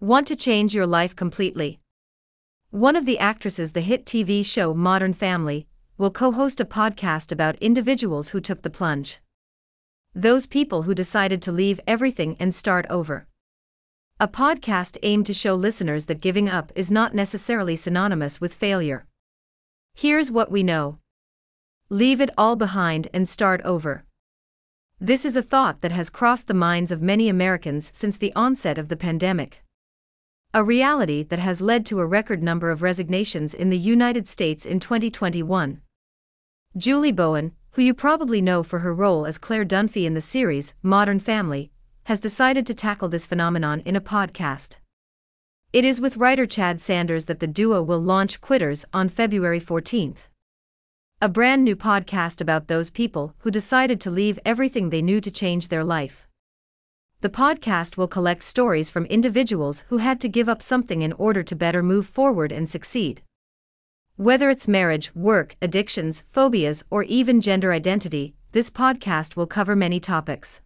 Want to change your life completely? One of the actresses the hit TV show Modern Family will co-host a podcast about individuals who took the plunge. Those people who decided to leave everything and start over. A podcast aimed to show listeners that giving up is not necessarily synonymous with failure. Here's what we know. Leave it all behind and start over. This is a thought that has crossed the minds of many Americans since the onset of the pandemic a reality that has led to a record number of resignations in the United States in 2021. Julie Bowen, who you probably know for her role as Claire Dunphy in the series Modern Family, has decided to tackle this phenomenon in a podcast. It is with writer Chad Sanders that the duo will launch Quitters on February 14th. A brand new podcast about those people who decided to leave everything they knew to change their life. The podcast will collect stories from individuals who had to give up something in order to better move forward and succeed. Whether it's marriage, work, addictions, phobias, or even gender identity, this podcast will cover many topics.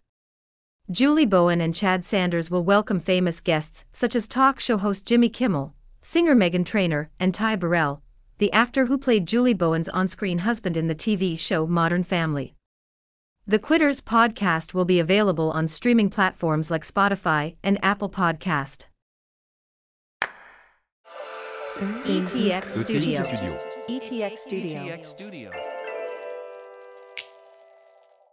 Julie Bowen and Chad Sanders will welcome famous guests such as talk show host Jimmy Kimmel, singer Meghan Trainor, and Ty Burrell, the actor who played Julie Bowen's on screen husband in the TV show Modern Family. The Quitters podcast will be available on streaming platforms like Spotify and Apple Podcast. ETX Studio. ETX Studio.